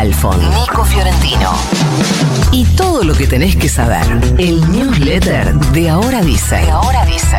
Halfon, Nico Fiorentino. Y todo lo que tenés que saber. El newsletter de Ahora Dice. De Ahora Dice.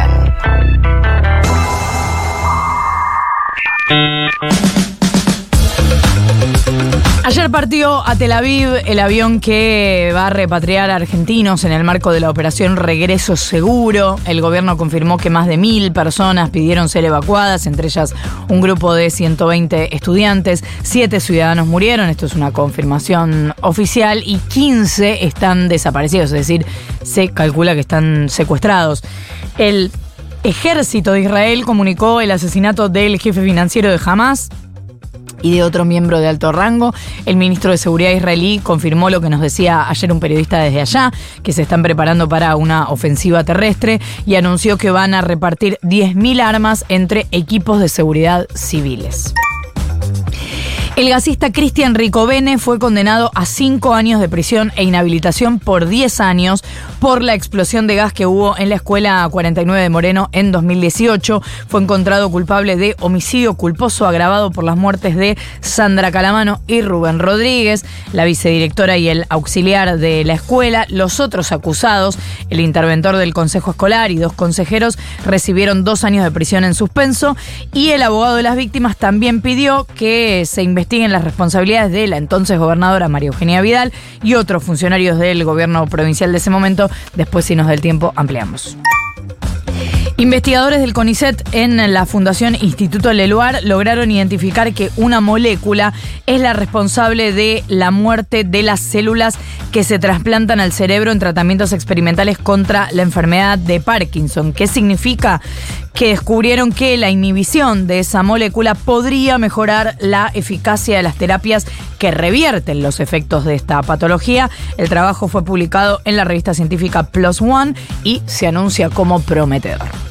Ayer partió a Tel Aviv el avión que va a repatriar a argentinos en el marco de la operación Regreso Seguro. El gobierno confirmó que más de mil personas pidieron ser evacuadas, entre ellas un grupo de 120 estudiantes. Siete ciudadanos murieron, esto es una confirmación oficial, y 15 están desaparecidos, es decir, se calcula que están secuestrados. El ejército de Israel comunicó el asesinato del jefe financiero de Hamas y de otro miembro de alto rango. El ministro de Seguridad israelí confirmó lo que nos decía ayer un periodista desde allá, que se están preparando para una ofensiva terrestre y anunció que van a repartir 10.000 armas entre equipos de seguridad civiles. El gasista Cristian Ricobene fue condenado a cinco años de prisión e inhabilitación por 10 años por la explosión de gas que hubo en la escuela 49 de Moreno en 2018. Fue encontrado culpable de homicidio culposo agravado por las muertes de Sandra Calamano y Rubén Rodríguez, la vicedirectora y el auxiliar de la escuela. Los otros acusados, el interventor del consejo escolar y dos consejeros, recibieron dos años de prisión en suspenso y el abogado de las víctimas también pidió que se investigue investiguen las responsabilidades de la entonces gobernadora María Eugenia Vidal y otros funcionarios del gobierno provincial de ese momento. Después, si nos da el tiempo, ampliamos. Investigadores del CONICET en la Fundación Instituto Leluar lograron identificar que una molécula es la responsable de la muerte de las células que se trasplantan al cerebro en tratamientos experimentales contra la enfermedad de Parkinson. ¿Qué significa? Que descubrieron que la inhibición de esa molécula podría mejorar la eficacia de las terapias que revierten los efectos de esta patología. El trabajo fue publicado en la revista científica Plus One y se anuncia como prometedor.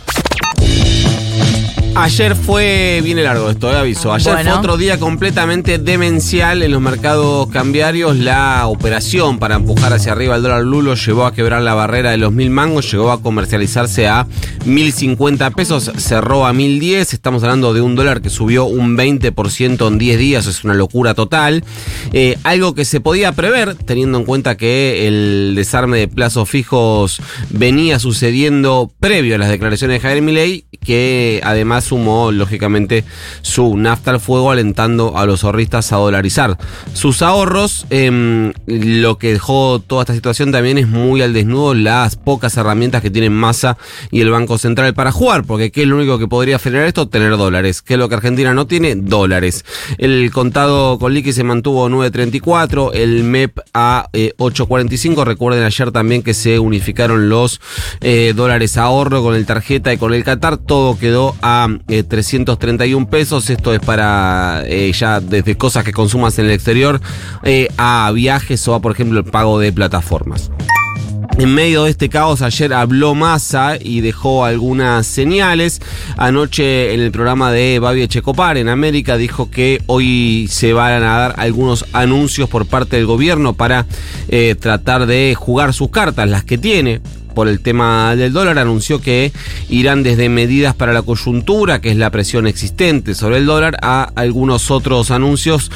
Ayer fue, viene largo esto, eh, aviso. Ayer fue otro día completamente demencial en los mercados cambiarios. La operación para empujar hacia arriba el dólar lulo llevó a quebrar la barrera de los mil mangos, llegó a comercializarse a mil cincuenta pesos, cerró a mil diez. Estamos hablando de un dólar que subió un 20% en 10 días, es una locura total. Eh, algo que se podía prever, teniendo en cuenta que el desarme de plazos fijos venía sucediendo previo a las declaraciones de Javier Milei, que además sumó, lógicamente, su nafta al fuego, alentando a los ahorristas a dolarizar sus ahorros. Em, lo que dejó toda esta situación también es muy al desnudo las pocas herramientas que tienen Massa y el Banco Central para jugar, porque ¿qué es lo único que podría frenar esto? Tener dólares. ¿Qué es lo que Argentina no tiene? Dólares. El contado con liqui se mantuvo 9.34, el MEP a 8.45. Eh, Recuerden ayer también que se unificaron los eh, dólares ahorro con el tarjeta y con el Qatar. Todo quedó a 331 eh, pesos. Esto es para eh, ya desde cosas que consumas en el exterior eh, a viajes o a, por ejemplo, el pago de plataformas. En medio de este caos, ayer habló Massa y dejó algunas señales. Anoche en el programa de Babi Checopar en América dijo que hoy se van a dar algunos anuncios por parte del gobierno para tratar de jugar sus cartas, las que tiene por el tema del dólar, anunció que irán desde medidas para la coyuntura, que es la presión existente sobre el dólar, a algunos otros anuncios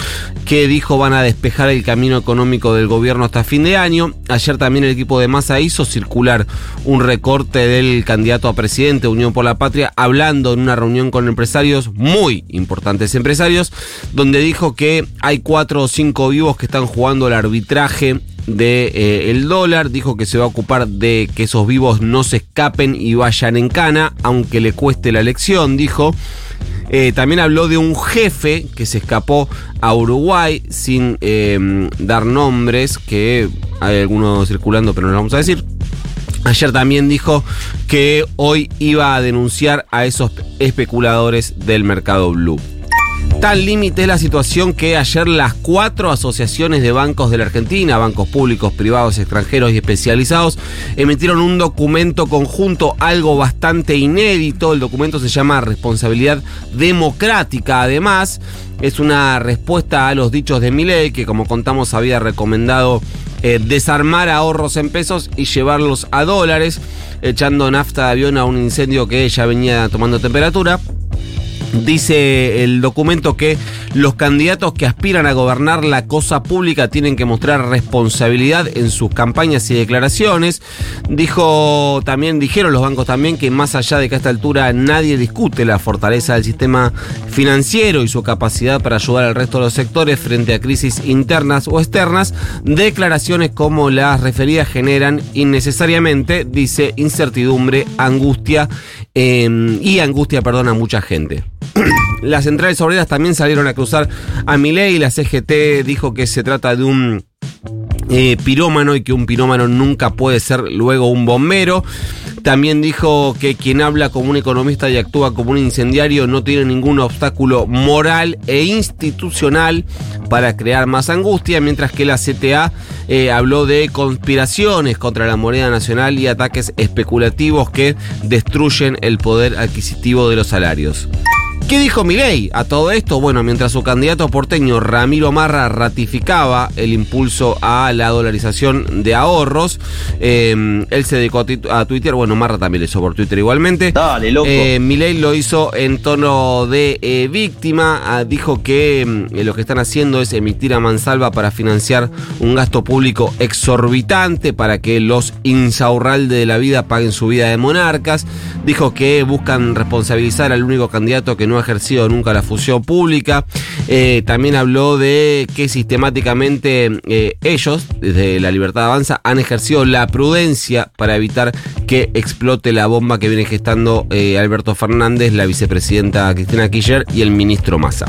que dijo van a despejar el camino económico del gobierno hasta fin de año. Ayer también el equipo de Massa hizo circular un recorte del candidato a presidente, Unión por la Patria, hablando en una reunión con empresarios, muy importantes empresarios, donde dijo que hay cuatro o cinco vivos que están jugando el arbitraje de eh, dólar, dijo que se va a ocupar de que esos vivos no se escapen y vayan en cana, aunque le cueste la elección, dijo. Eh, también habló de un jefe que se escapó a Uruguay sin eh, dar nombres, que hay algunos circulando, pero no lo vamos a decir. Ayer también dijo que hoy iba a denunciar a esos especuladores del mercado blue. Tan límite es la situación que ayer las cuatro asociaciones de bancos de la Argentina, bancos públicos, privados, extranjeros y especializados, emitieron un documento conjunto, algo bastante inédito. El documento se llama Responsabilidad Democrática. Además, es una respuesta a los dichos de Milei, que como contamos había recomendado eh, desarmar ahorros en pesos y llevarlos a dólares, echando nafta de avión a un incendio que ya venía tomando temperatura. Dice el documento que los candidatos que aspiran a gobernar la cosa pública tienen que mostrar responsabilidad en sus campañas y declaraciones. Dijo también, dijeron los bancos también que más allá de que a esta altura nadie discute la fortaleza del sistema financiero y su capacidad para ayudar al resto de los sectores frente a crisis internas o externas, declaraciones como las referidas generan innecesariamente, dice, incertidumbre, angustia eh, y angustia, perdón, a mucha gente. Las centrales obreras también salieron a cruzar a Milei. La CGT dijo que se trata de un eh, pirómano y que un pirómano nunca puede ser luego un bombero. También dijo que quien habla como un economista y actúa como un incendiario no tiene ningún obstáculo moral e institucional para crear más angustia, mientras que la CTA eh, habló de conspiraciones contra la moneda nacional y ataques especulativos que destruyen el poder adquisitivo de los salarios. ¿Qué dijo Milei a todo esto? Bueno, mientras su candidato porteño Ramiro Marra ratificaba el impulso a la dolarización de ahorros, eh, él se dedicó a, Twitter, bueno, Marra también lo hizo por Twitter igualmente. Dale, loco. Eh, Milei lo hizo en tono de eh, víctima, ah, dijo que mm, lo que están haciendo es emitir a mansalva para financiar un gasto público exorbitante para que los insaurralde de la vida paguen su vida de monarcas. Dijo que buscan responsabilizar al único candidato que no ha ejercido nunca la fusión pública. Eh, también habló de que sistemáticamente eh, ellos, desde la Libertad Avanza, han ejercido la prudencia para evitar que explote la bomba que viene gestando eh, Alberto Fernández, la vicepresidenta Cristina Kirchner y el ministro Massa.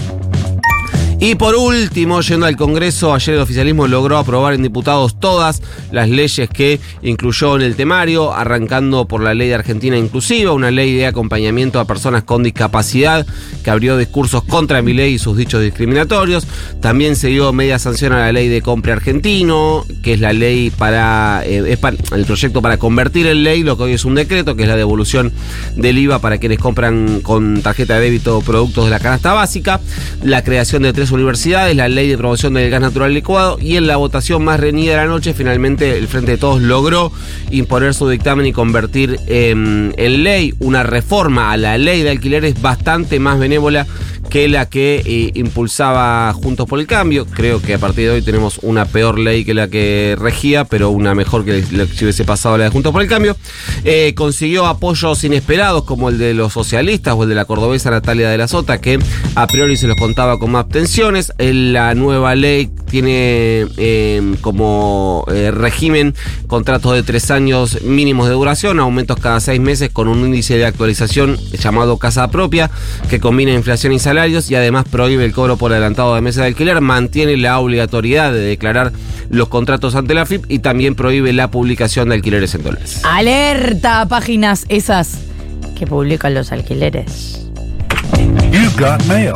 Y por último, yendo al Congreso, ayer el oficialismo logró aprobar en diputados todas las leyes que incluyó en el temario, arrancando por la ley de Argentina Inclusiva, una ley de acompañamiento a personas con discapacidad que abrió discursos contra mi ley y sus dichos discriminatorios. También se dio media sanción a la ley de compra argentino, que es la ley para, eh, el proyecto para convertir en ley lo que hoy es un decreto, que es la devolución del IVA para quienes compran con tarjeta de débito productos de la canasta básica, la creación de tres universidades, la ley de promoción del gas natural licuado y en la votación más reñida de la noche finalmente el Frente de Todos logró imponer su dictamen y convertir en ley. Una reforma a la ley de alquileres bastante más benévola que la que eh, impulsaba Juntos por el Cambio. Creo que a partir de hoy tenemos una peor ley que la que regía, pero una mejor que la que hubiese pasado la de Juntos por el Cambio. Eh, consiguió apoyos inesperados como el de los socialistas o el de la cordobesa Natalia de la Sota, que a priori se los contaba como abstenciones. La nueva ley tiene eh, como régimen contratos de tres años mínimos de duración, aumentos cada seis meses con un índice de actualización llamado casa propia, que combina inflación y salario y además prohíbe el cobro por adelantado de mesa de alquiler, mantiene la obligatoriedad de declarar los contratos ante la FIP y también prohíbe la publicación de alquileres en dólares. Alerta, páginas esas que publican los alquileres. You got mail.